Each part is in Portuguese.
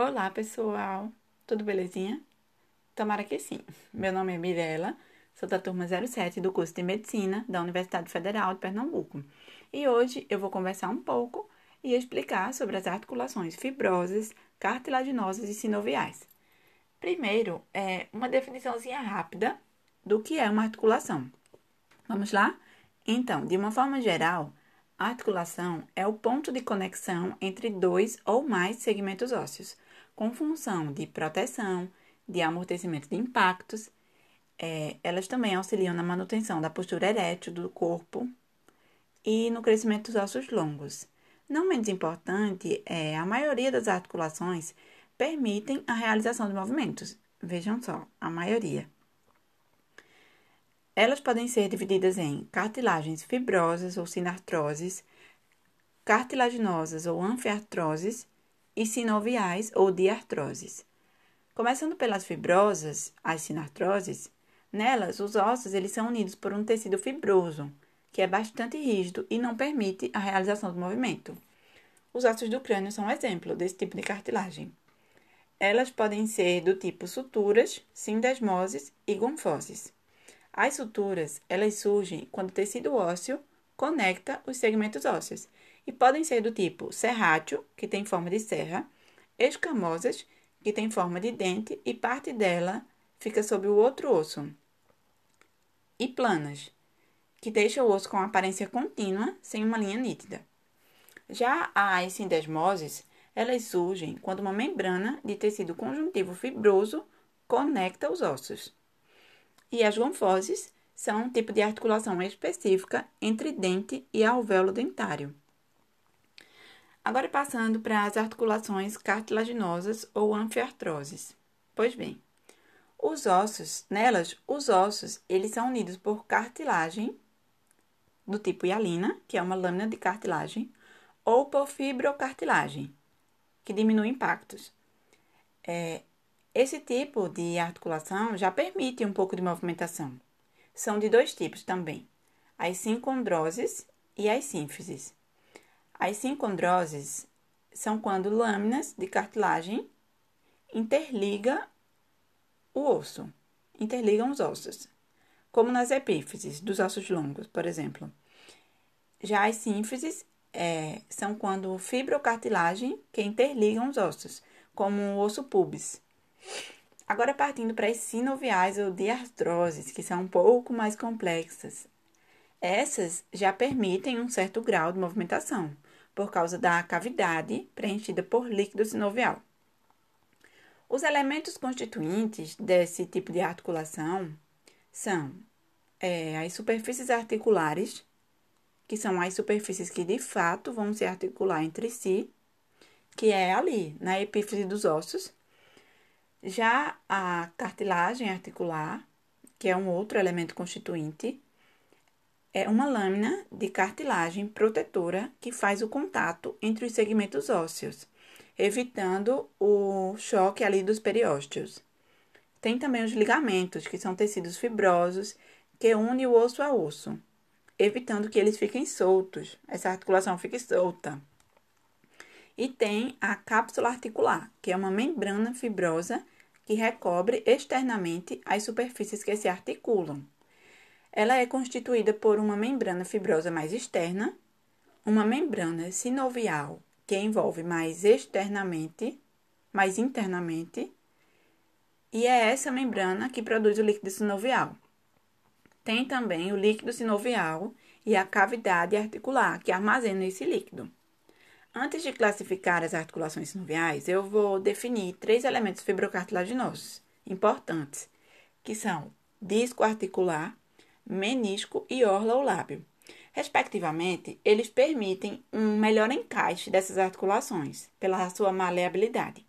Olá, pessoal! Tudo belezinha? Tomara que sim. Meu nome é Mirella, sou da turma 07 do curso de Medicina da Universidade Federal de Pernambuco. E hoje eu vou conversar um pouco e explicar sobre as articulações fibrosas, cartilaginosas e sinoviais. Primeiro, é uma definiçãozinha rápida do que é uma articulação. Vamos lá? Então, de uma forma geral, a articulação é o ponto de conexão entre dois ou mais segmentos ósseos com função de proteção, de amortecimento de impactos. É, elas também auxiliam na manutenção da postura erétil do corpo e no crescimento dos ossos longos. Não menos importante, é, a maioria das articulações permitem a realização de movimentos. Vejam só, a maioria. Elas podem ser divididas em cartilagens fibrosas ou sinartroses, cartilaginosas ou anfiartroses e sinoviais ou diartroses. Começando pelas fibrosas, as sinartroses, nelas os ossos eles são unidos por um tecido fibroso, que é bastante rígido e não permite a realização do movimento. Os ossos do crânio são um exemplo desse tipo de cartilagem. Elas podem ser do tipo suturas, sindesmoses e gonfoses. As suturas, elas surgem quando o tecido ósseo conecta os segmentos ósseos e podem ser do tipo serrátil, que tem forma de serra, escamosas, que tem forma de dente e parte dela fica sobre o outro osso, e planas, que deixa o osso com aparência contínua, sem uma linha nítida. Já as sindesmoses, elas surgem quando uma membrana de tecido conjuntivo fibroso conecta os ossos. E as gonfoses são um tipo de articulação específica entre dente e alvéolo dentário. Agora passando para as articulações cartilaginosas ou anfiartroses. Pois bem, os ossos, nelas, os ossos, eles são unidos por cartilagem do tipo hialina, que é uma lâmina de cartilagem, ou por fibrocartilagem, que diminui impactos. É, esse tipo de articulação já permite um pouco de movimentação. São de dois tipos também, as sincondroses e as sínfises. As sincondroses são quando lâminas de cartilagem interligam o osso, interligam os ossos, como nas epífises dos ossos longos, por exemplo. Já as sínfises é, são quando fibrocartilagem que interligam os ossos, como o osso pubis. Agora partindo para as sinoviais ou diartroses, que são um pouco mais complexas. Essas já permitem um certo grau de movimentação, por causa da cavidade preenchida por líquido sinovial. Os elementos constituintes desse tipo de articulação são é, as superfícies articulares, que são as superfícies que de fato vão se articular entre si, que é ali, na epífise dos ossos. Já a cartilagem articular, que é um outro elemento constituinte, é uma lâmina de cartilagem protetora que faz o contato entre os segmentos ósseos, evitando o choque ali dos periósteos. Tem também os ligamentos, que são tecidos fibrosos que unem o osso a osso, evitando que eles fiquem soltos, essa articulação fique solta. E tem a cápsula articular, que é uma membrana fibrosa que recobre externamente as superfícies que se articulam. Ela é constituída por uma membrana fibrosa mais externa, uma membrana sinovial que envolve mais externamente, mais internamente, e é essa membrana que produz o líquido sinovial. Tem também o líquido sinovial e a cavidade articular que armazena esse líquido. Antes de classificar as articulações sinoviais, eu vou definir três elementos fibrocartilaginosos importantes, que são disco articular, menisco e orla ou lábio. Respectivamente, eles permitem um melhor encaixe dessas articulações pela sua maleabilidade.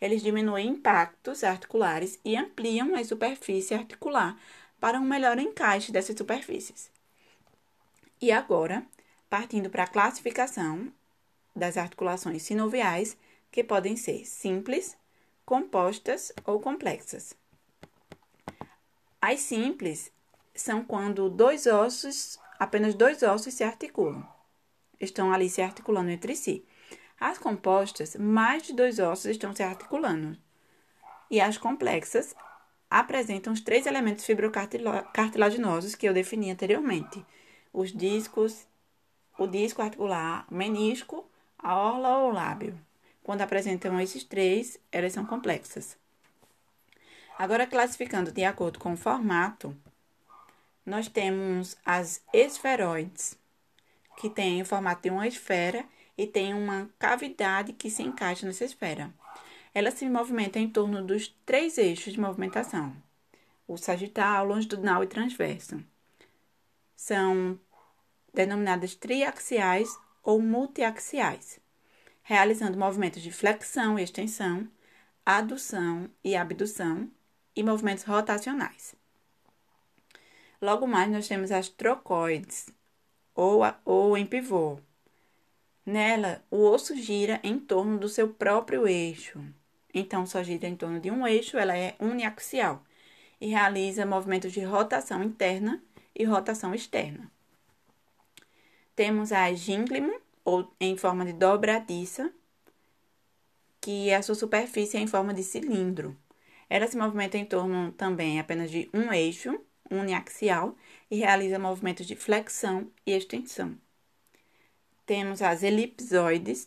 Eles diminuem impactos articulares e ampliam a superfície articular para um melhor encaixe dessas superfícies. E agora, partindo para a classificação das articulações sinoviais, que podem ser simples, compostas ou complexas. As simples são quando dois ossos, apenas dois ossos se articulam. Estão ali se articulando entre si. As compostas, mais de dois ossos estão se articulando. E as complexas apresentam os três elementos fibrocartilaginosos que eu defini anteriormente: os discos, o disco articular, menisco, a orla ou lábio. Quando apresentam esses três, elas são complexas. Agora, classificando de acordo com o formato, nós temos as esferoides, que tem o formato de uma esfera e tem uma cavidade que se encaixa nessa esfera. Ela se movimenta em torno dos três eixos de movimentação: o sagital, longitudinal e transverso. São denominadas triaxiais ou multiaxiais, realizando movimentos de flexão e extensão, adução e abdução e movimentos rotacionais. Logo mais, nós temos as trocoides, ou, ou em pivô. Nela, o osso gira em torno do seu próprio eixo. Então, só gira em torno de um eixo, ela é uniaxial e realiza movimentos de rotação interna e rotação externa. Temos a gínglimo, ou em forma de dobradiça, que a sua superfície é em forma de cilindro. Ela se movimenta em torno também apenas de um eixo uniaxial e realiza movimentos de flexão e extensão. Temos as elipsoides,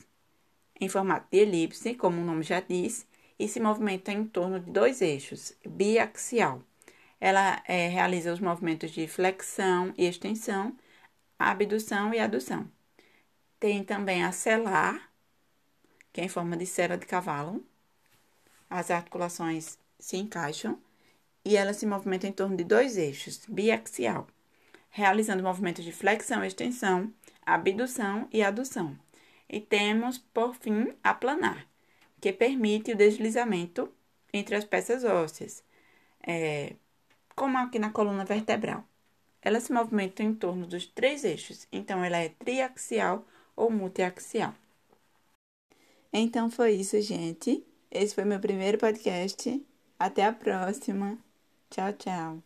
em formato de elipse, como o nome já diz, e se movimenta em torno de dois eixos, biaxial. Ela é, realiza os movimentos de flexão e extensão, abdução e adução. Tem também a celar, que é em forma de cera de cavalo. As articulações se encaixam e ela se movimenta em torno de dois eixos, biaxial, realizando movimentos de flexão extensão, abdução e adução. E temos, por fim, a planar, que permite o deslizamento entre as peças ósseas, é, como aqui na coluna vertebral. Ela se movimenta em torno dos três eixos, então ela é triaxial ou multiaxial. Então foi isso, gente. Esse foi meu primeiro podcast. Até a próxima. Tchau, tchau.